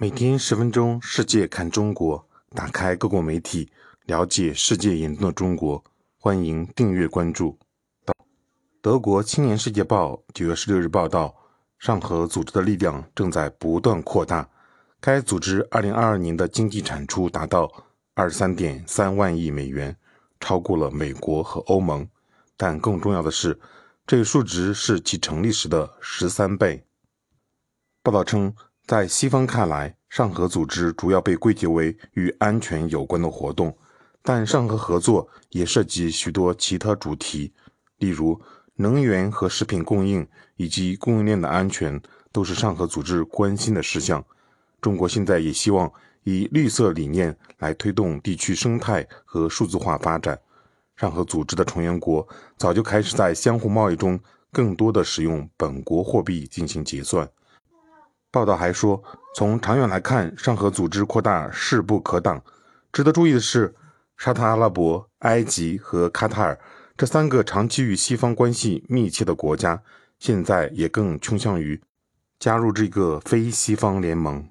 每天十分钟，世界看中国，打开各国媒体，了解世界眼中的中国。欢迎订阅关注。德国青年世界报九月十六日报道，上合组织的力量正在不断扩大。该组织二零二二年的经济产出达到二十三点三万亿美元，超过了美国和欧盟。但更重要的是，这个数值是其成立时的十三倍。报道称。在西方看来，上合组织主要被归结为与安全有关的活动，但上合合作也涉及许多其他主题，例如能源和食品供应以及供应链的安全都是上合组织关心的事项。中国现在也希望以绿色理念来推动地区生态和数字化发展。上合组织的成员国早就开始在相互贸易中更多的使用本国货币进行结算。报道还说，从长远来看，上合组织扩大势不可挡。值得注意的是，沙特阿拉伯、埃及和卡塔尔这三个长期与西方关系密切的国家，现在也更倾向于加入这个非西方联盟。